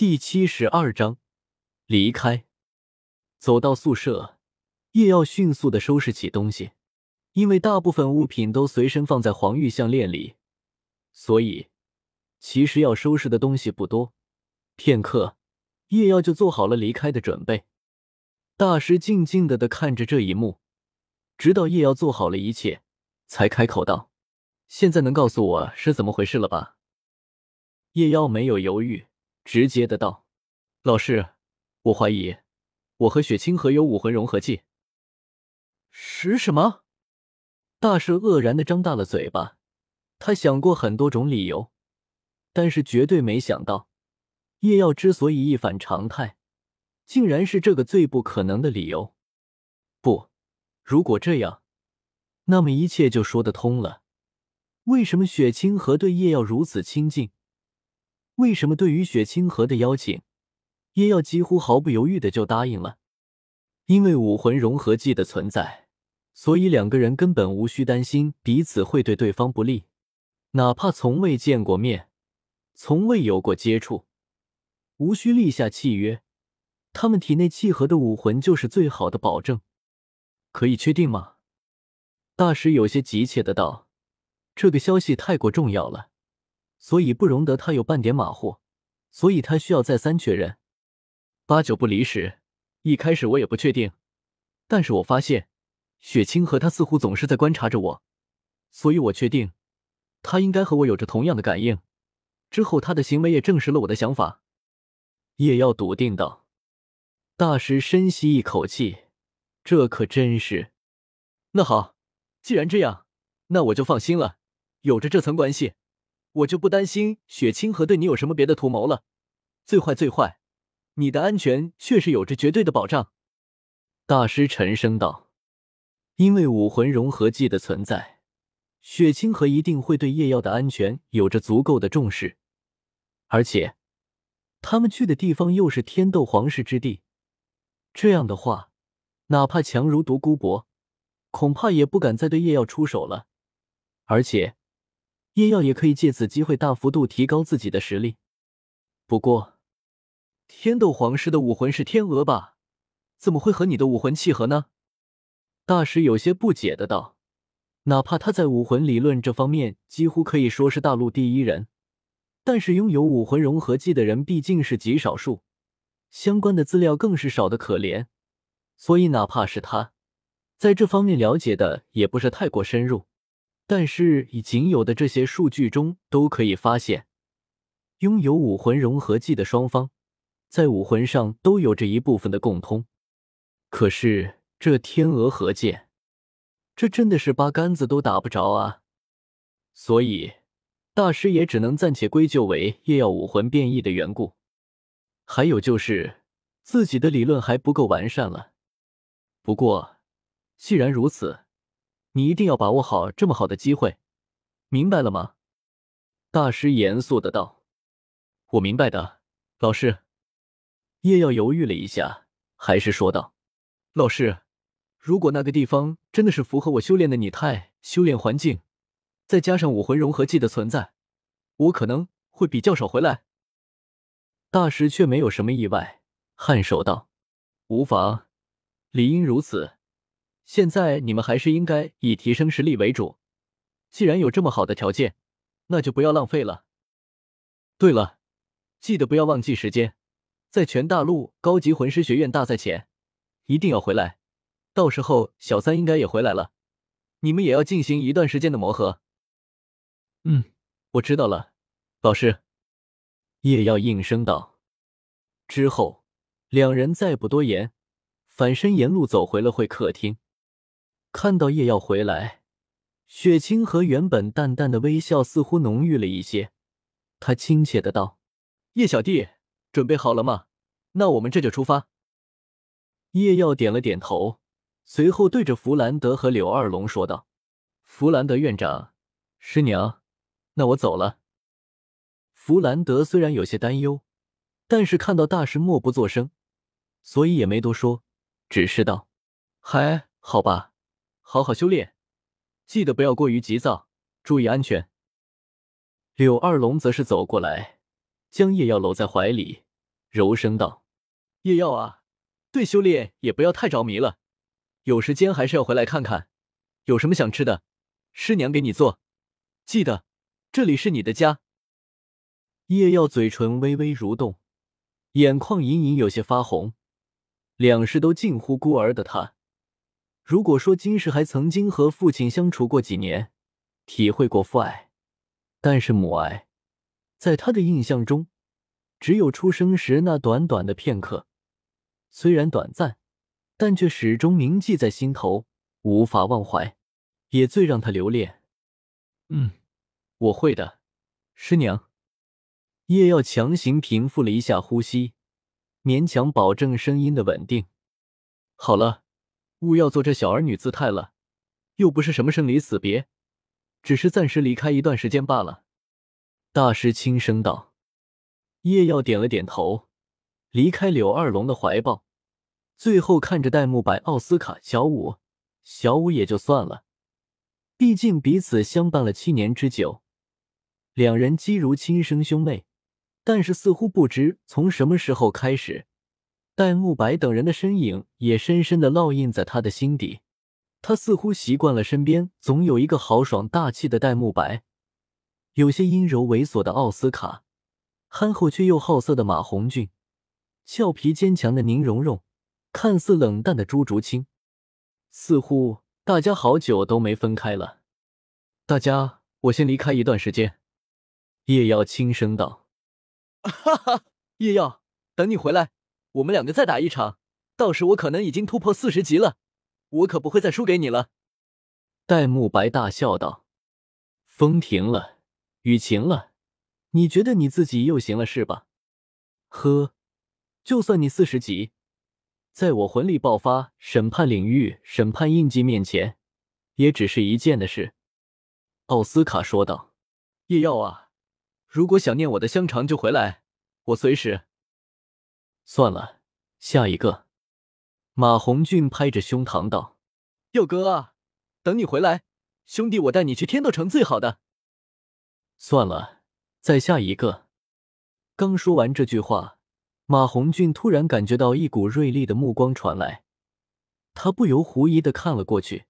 第七十二章离开。走到宿舍，叶耀迅速的收拾起东西，因为大部分物品都随身放在黄玉项链里，所以其实要收拾的东西不多。片刻，叶耀就做好了离开的准备。大师静静的的看着这一幕，直到叶耀做好了一切，才开口道：“现在能告诉我是怎么回事了吧？”叶耀没有犹豫。直接的道：“老师，我怀疑我和雪清河有武魂融合技。”是什么？大师愕然的张大了嘴巴。他想过很多种理由，但是绝对没想到叶耀之所以一反常态，竟然是这个最不可能的理由。不，如果这样，那么一切就说得通了。为什么雪清河对叶耀如此亲近？为什么对于雪清河的邀请，叶耀几乎毫不犹豫的就答应了？因为武魂融合技的存在，所以两个人根本无需担心彼此会对对方不利。哪怕从未见过面，从未有过接触，无需立下契约，他们体内契合的武魂就是最好的保证。可以确定吗？大师有些急切的道：“这个消息太过重要了。”所以不容得他有半点马虎，所以他需要再三确认，八九不离十。一开始我也不确定，但是我发现雪清和他似乎总是在观察着我，所以我确定他应该和我有着同样的感应。之后他的行为也证实了我的想法。叶耀笃定道。大师深吸一口气，这可真是……那好，既然这样，那我就放心了。有着这层关系。我就不担心雪清河对你有什么别的图谋了。最坏最坏，你的安全确实有着绝对的保障。”大师沉声道。因为武魂融合技的存在，雪清河一定会对叶耀的安全有着足够的重视。而且，他们去的地方又是天斗皇室之地，这样的话，哪怕强如独孤博，恐怕也不敢再对叶耀出手了。而且。叶耀也可以借此机会大幅度提高自己的实力。不过，天斗皇室的武魂是天鹅吧？怎么会和你的武魂契合呢？大师有些不解的道。哪怕他在武魂理论这方面几乎可以说是大陆第一人，但是拥有武魂融合技的人毕竟是极少数，相关的资料更是少的可怜。所以，哪怕是他，在这方面了解的也不是太过深入。但是以仅有的这些数据中，都可以发现，拥有武魂融合技的双方，在武魂上都有着一部分的共通。可是这天鹅合剑，这真的是八竿子都打不着啊！所以大师也只能暂且归咎为夜耀武魂变异的缘故。还有就是自己的理论还不够完善了。不过既然如此。你一定要把握好这么好的机会，明白了吗？大师严肃的道。我明白的，老师。叶耀犹豫了一下，还是说道：“老师，如果那个地方真的是符合我修炼的拟态修炼环境，再加上武魂融合技的存在，我可能会比较少回来。”大师却没有什么意外，颔首道：“无妨，理应如此。”现在你们还是应该以提升实力为主。既然有这么好的条件，那就不要浪费了。对了，记得不要忘记时间，在全大陆高级魂师学院大赛前，一定要回来。到时候小三应该也回来了，你们也要进行一段时间的磨合。嗯，我知道了，老师。叶耀应声道。之后，两人再不多言，反身沿路走回了会客厅。看到叶耀回来，雪清河原本淡淡的微笑似乎浓郁了一些。他亲切的道：“叶小弟，准备好了吗？那我们这就出发。”叶耀点了点头，随后对着弗兰德和柳二龙说道：“弗兰德院长，师娘，那我走了。”弗兰德虽然有些担忧，但是看到大师默不作声，所以也没多说，只是道：“还好吧。”好好修炼，记得不要过于急躁，注意安全。柳二龙则是走过来，将叶耀搂在怀里，柔声道：“叶耀啊，对修炼也不要太着迷了，有时间还是要回来看看。有什么想吃的，师娘给你做。记得，这里是你的家。”叶耀嘴唇微微蠕动，眼眶隐隐有些发红。两世都近乎孤儿的他，如果说金世还曾经和父亲相处过几年，体会过父爱，但是母爱，在他的印象中，只有出生时那短短的片刻。虽然短暂，但却始终铭记在心头，无法忘怀，也最让他留恋。嗯，我会的，师娘。叶耀强行平复了一下呼吸。勉强保证声音的稳定。好了，勿要做这小儿女姿态了，又不是什么生离死别，只是暂时离开一段时间罢了。大师轻声道。叶耀点了点头，离开柳二龙的怀抱，最后看着戴沐白、奥斯卡、小五，小五也就算了，毕竟彼此相伴了七年之久，两人既如亲生兄妹。但是似乎不知从什么时候开始，戴沐白等人的身影也深深的烙印在他的心底。他似乎习惯了身边总有一个豪爽大气的戴沐白，有些阴柔猥琐的奥斯卡，憨厚却又好色的马红俊，俏皮坚强的宁荣荣，看似冷淡的朱竹清。似乎大家好久都没分开了。大家，我先离开一段时间。叶瑶轻声道。哈哈，叶耀，等你回来，我们两个再打一场。到时我可能已经突破四十级了，我可不会再输给你了。戴沐白大笑道：“风停了，雨晴了，你觉得你自己又行了是吧？呵，就算你四十级，在我魂力爆发、审判领域、审判印记面前，也只是一件的事。”奥斯卡说道：“叶耀啊。”如果想念我的香肠，就回来，我随时。算了，下一个。马红俊拍着胸膛道：“佑哥啊，等你回来，兄弟我带你去天斗城最好的。”算了，再下一个。刚说完这句话，马红俊突然感觉到一股锐利的目光传来，他不由狐疑的看了过去，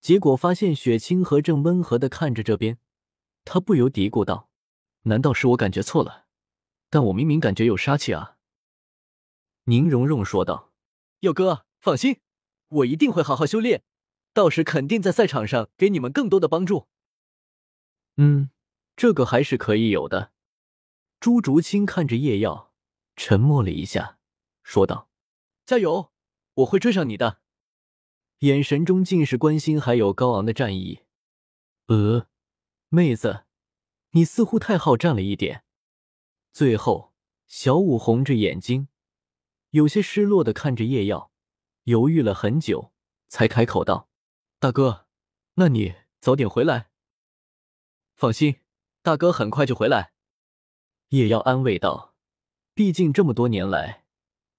结果发现雪清河正温和的看着这边，他不由嘀咕道。难道是我感觉错了？但我明明感觉有杀气啊！宁荣荣说道：“佑哥，放心，我一定会好好修炼，到时肯定在赛场上给你们更多的帮助。”嗯，这个还是可以有的。朱竹清看着叶耀，沉默了一下，说道：“加油，我会追上你的。”眼神中尽是关心，还有高昂的战意。呃，妹子。你似乎太好战了一点。最后，小五红着眼睛，有些失落的看着叶耀，犹豫了很久，才开口道：“大哥，那你早点回来。”放心，大哥很快就回来。”叶耀安慰道。毕竟这么多年来，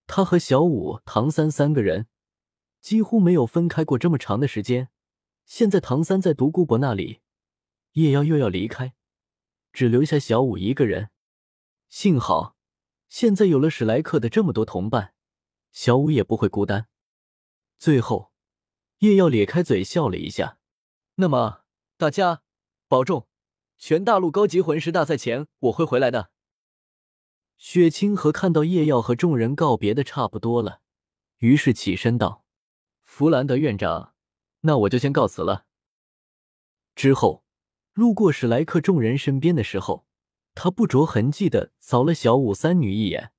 他和小五、唐三三个人几乎没有分开过这么长的时间。现在唐三在独孤博那里，叶耀又要离开。只留下小五一个人，幸好现在有了史莱克的这么多同伴，小五也不会孤单。最后，叶耀咧开嘴笑了一下。那么大家保重，全大陆高级魂师大赛前我会回来的。雪清河看到叶耀和众人告别的差不多了，于是起身道：“弗兰德院长，那我就先告辞了。”之后。路过史莱克众人身边的时候，他不着痕迹的扫了小五三女一眼，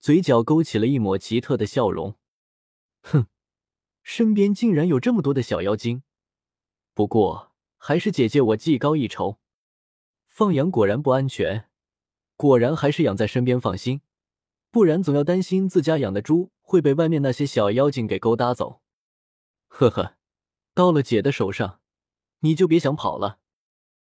嘴角勾起了一抹奇特的笑容。哼，身边竟然有这么多的小妖精，不过还是姐姐我技高一筹。放羊果然不安全，果然还是养在身边放心，不然总要担心自家养的猪会被外面那些小妖精给勾搭走。呵呵，到了姐的手上，你就别想跑了。